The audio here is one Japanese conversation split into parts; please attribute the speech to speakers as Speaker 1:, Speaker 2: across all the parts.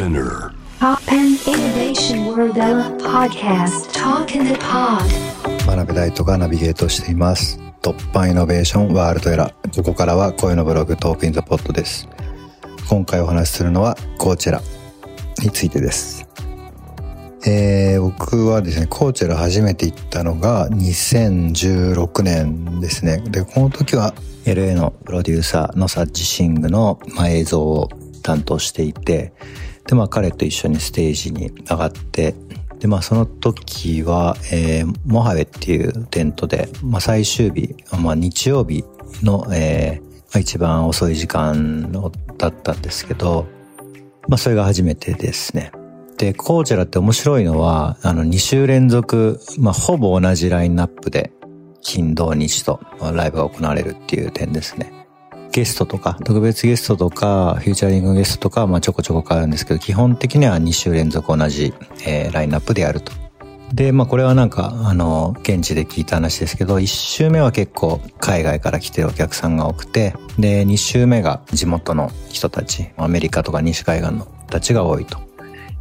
Speaker 1: Spinear. TOPPAN Innovation World podcast. Talk in the Pod.
Speaker 2: 真鍋大度がナビゲートしています。 TOPPAN Innovation World Era。ここからは声のブログ Talk in the Pod です。今回お話しするのはコーチェラについてです。えー、僕はですねコーチェラ初めて行ったのが2016年ですね。でこの時は LA のプロデューサー Nosaj Thing の、まあ、映像を担当していてでまあ彼と一緒にステージに上がってでまあその時は、えー、モハベっていうテントで、まあ、最終日、まあ、日曜日の、えー、一番遅い時間だったんですけど、まあそれが初めてですね。で、コーチェラって面白いのは、あの、2週連続、まあ、ほぼ同じラインナップで、金、土、日とライブが行われるっていう点ですね。ゲストとか、特別ゲストとか、フューチャリングゲストとか、まあ、ちょこちょこ変わるんですけど、基本的には2週連続同じ、えー、ラインナップでやると。で、まあ、これはなんか、あの、現地で聞いた話ですけど、1週目は結構海外から来てるお客さんが多くて、で、2週目が地元の人たち、アメリカとか西海岸の人たちが多いと。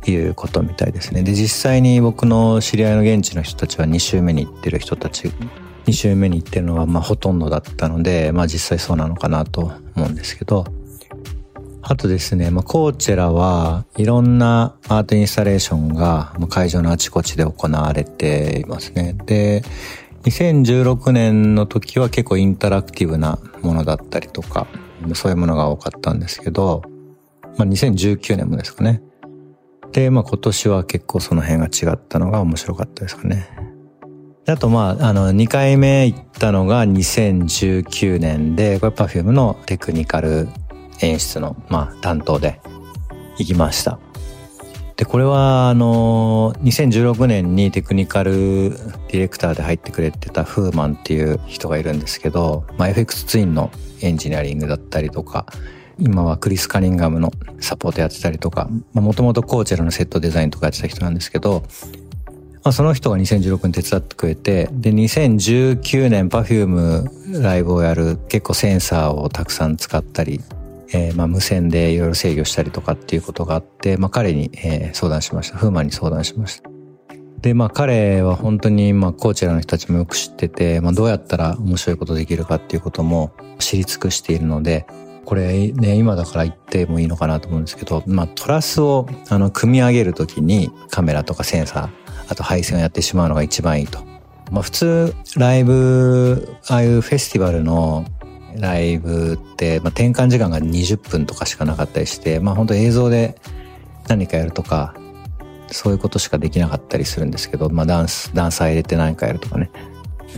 Speaker 2: いうことみたいですね。で、実際に僕の知り合いの現地の人たちは2週目に行ってる人たち、2週目に行ってるのはまあほとんどだったので、まあ実際そうなのかなと思うんですけど、あとですね、まあ、コーチェラはいろんなアートインスタレーションが会場のあちこちで行われていますね。で、2016年の時は結構インタラクティブなものだったりとか、そういうものが多かったんですけど、まあ、2019年もですかね。で、まあ今年は結構その辺が違ったのが面白かったですかね。あとまあ、あの、2回目行ったのが2019年で、これ Perfume のテクニカル演出の、まあ、担当で行きました。で、これは、あの、2016年にテクニカルディレクターで入ってくれてたフーマンっていう人がいるんですけど、まあ、FX ツインのエンジニアリングだったりとか、今はクリス・カニンガムのサポートやってたりとか、もともとコーチェラのセットデザインとかやってた人なんですけど、まあ、その人が2016年手伝ってくれて、で、2019年 Perfume ライブをやる結構センサーをたくさん使ったり、えー、まあ無線でいろいろ制御したりとかっていうことがあって、まあ彼に、えー、相談しました。フーマンに相談しました。で、まあ彼は本当にまあコーチェラの人たちもよく知ってて、まあどうやったら面白いことできるかっていうことも知り尽くしているので、これね、今だから言ってもいいのかなと思うんですけど、まあトラスをあの組み上げるときにカメラとかセンサー、あと配線をやってしまうのが一番いいと。まあ普通ライブ、ああいうフェスティバルのライブって、まあ、転換時間が20分とかしかなかったりして、まあ本当映像で何かやるとか、そういうことしかできなかったりするんですけど、まあダンス、ダンサー入れて何かやるとかね。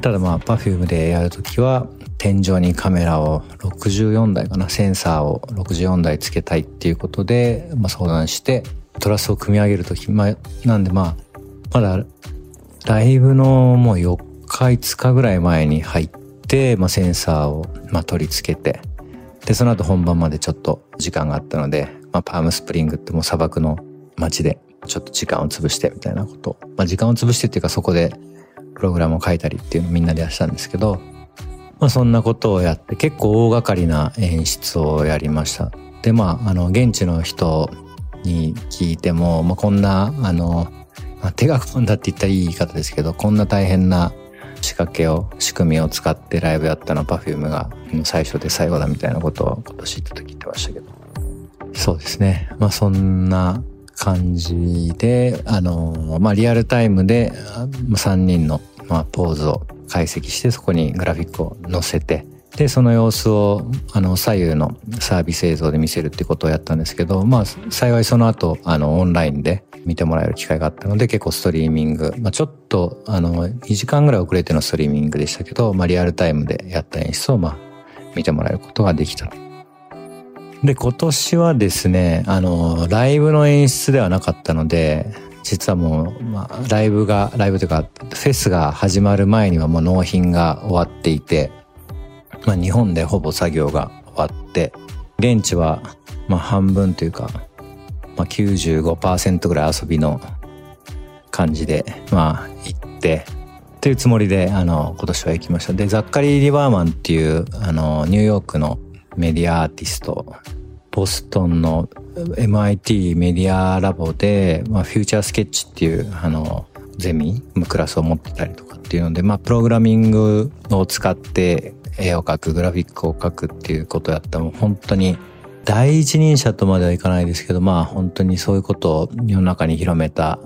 Speaker 2: ただまあ Perfume でやるときは天井にカメラを64台かな、センサーを64台つけたいっていうことで、まあ相談して、トラスを組み上げるとき、まあ、なんでまあ、まだライブのもう4日5日ぐらい前に入って、まあセンサーをまあ取り付けて、で、その後本番までちょっと時間があったので、まあパームスプリングってもう砂漠の街でちょっと時間を潰してみたいなこと。まあ時間を潰してっていうかそこでプログラムを書いたりっていうのをみんなでやったんですけど、まあそんなことをやって結構大掛かりな演出をやりました。で、まあ、あの、現地の人に聞いても、まあこんな、あの、まあ、手が込んだって言ったらいい言い方ですけど、こんな大変な仕掛けを、仕組みを使ってライブやったのは Perfume が最初で最後だみたいなことを今年言った時言ってましたけど。そうですね。まあそんな感じで、あの、まあリアルタイムで3人の、まあ、ポーズを解析してそこにグラフィックを載せて、で、その様子を、あの、左右のサービス映像で見せるってことをやったんですけど、まあ、幸いその後、あの、オンラインで見てもらえる機会があったので、結構ストリーミング、まあ、ちょっと、あの、2時間ぐらい遅れてのストリーミングでしたけど、まあ、リアルタイムでやった演出を、まあ、見てもらえることができた。で、今年はですね、あの、ライブの演出ではなかったので、実はもう、まあ、ライブが、ライブというか、フェスが始まる前にはもう納品が終わっていて、まあ、日本でほぼ作業が終わって、現地は、まあ、半分というか、まあ、95%ぐらい遊びの感じで、まあ、行って、というつもりで、あの、今年は行きました。で、ザッカリー・リバーマンっていう、あの、ニューヨークのメディアアーティストボストンの MIT メディアラボで、まあ、フューチャースケッチっていう、あの、ゼミ、クラスを持ってたりとかっていうので、まあ、プログラミングを使って絵を描く、グラフィックを描くっていうことやったら、もう本当に第一人者とまではいかないですけど、まあ本当にそういうことを世の中に広めた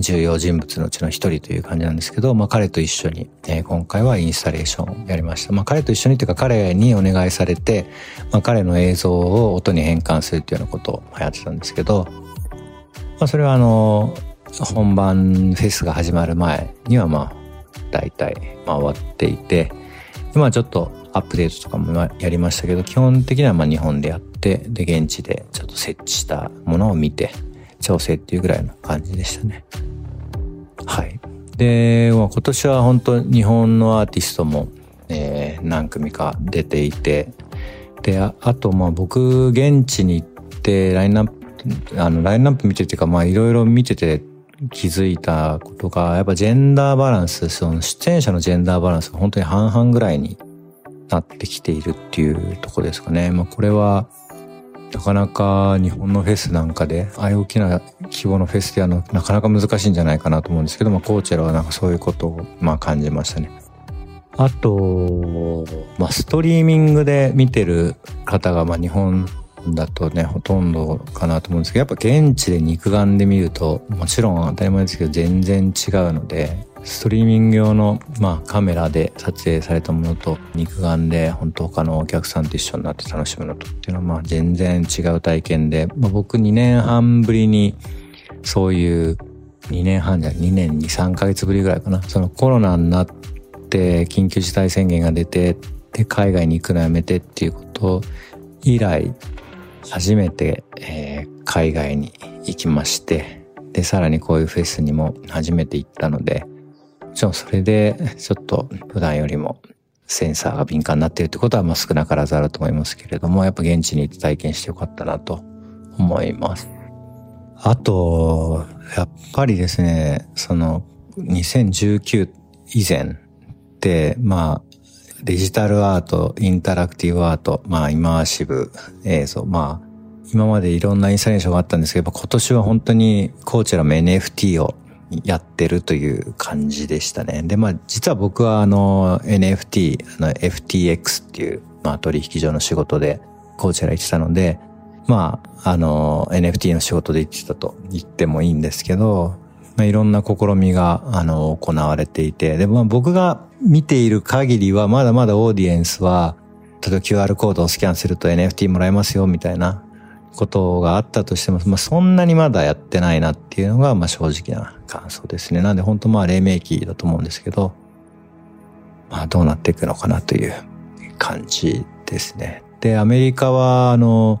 Speaker 2: 重要人物のうちの一人という感じなんですけど、まあ彼と一緒に、え、今回はインスタレーションをやりました。まあ彼と一緒にというか彼にお願いされて、まあ彼の映像を音に変換するっていうようなことをやってたんですけど、まあそれはあの、本番フェスが始まる前にはまあ大体回っていて、まあちょっとアップデートとかもやりましたけど、基本的にはまあ日本でやって、で、現地でちょっと設置したものを見て、調整っていうぐらいの感じでしたね。はい。で、今年は本当日本のアーティストも、えー、何組か出ていて、で、ああと、まあ僕、現地に行って、ラインナップ、あの、ラインナップ見ててか、まあいろいろ見てて気づいたことが、やっぱジェンダーバランス、その出演者のジェンダーバランスが本当に半々ぐらいになってきているっていうとこですかね。まあこれは、なかなか日本のフェスなんかで、ああいう大きな規模のフェスであの、なかなか難しいんじゃないかなと思うんですけど、まあコーチェラはなんかそういうことを、まあ感じましたね。あと、まあストリーミングで見てる方が、まあ日本だとね、ほとんどかなと思うんですけど、やっぱ現地で肉眼で見ると、もちろん当たり前ですけど全然違うので、ストリーミング用の、まあ、カメラで撮影されたものと肉眼で本当他のお客さんと一緒になって楽しむのとっていうのはまあ全然違う体験で、まあ、僕2年半ぶりにそういう2年半じゃ2年2、3ヶ月ぶりぐらいかな。そのコロナになって緊急事態宣言が出て、で、海外に行くのやめてっていうこと以来、初めて、えー、海外に行きまして、で、さらにこういうフェスにも初めて行ったので、もちろんそれでちょっと普段よりもセンサーが敏感になっているってことはまあ少なからずあると思いますけれども、やっぱ現地に行って体験してよかったなと思います。あと、やっぱりですね、その2019以前って、まあ、デジタルアート、インタラクティブアート、まあ、イマーシブ映像、まあ、今までいろんなインスタレーションがあったんですけど、今年は本当にコーチェラも NFT をやってるという感じでしたね。で、まあ実は僕はあの NFT、あの FTX っていう、まあ取引所の仕事でコーチェラ行ってたので、まああの NFT の仕事で行ってたと言ってもいいんですけど、まあ、いろんな試みがあの行われていて、で、まあ僕が見ている限りはまだまだオーディエンスは、例えば QR コードをスキャンすると NFT もらえますよみたいなことがあったとしても、まあ、そんなにまだやってないなっていうのが、まあ、正直な感想ですね。なんで本当まあ、黎明期だと思うんですけど、まあ、どうなっていくのかなという感じですね。で、アメリカは、あの、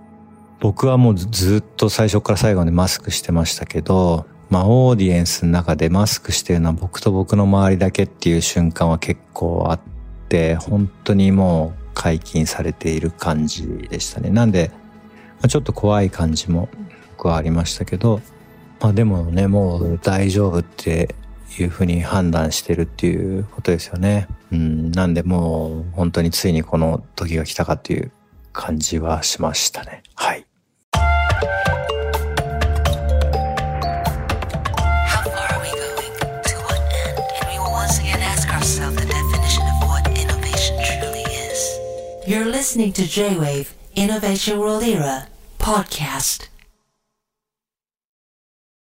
Speaker 2: 僕はもうずっと最初から最後までマスクしてましたけど、まあ、オーディエンスの中でマスクしてるのは僕と僕の周りだけっていう瞬間は結構あって、本当にもう解禁されている感じでしたね。なんで、あ、ちょっと怖い感じも僕はありましたけど、まあでもね、もう大丈夫っていうふうに判断してるっていうことですよね。うん、なんでもう本当についにこの時が来たかっていう感じはしましたね。はい。
Speaker 1: You're listening to J-Wave Innovation World Era podcast.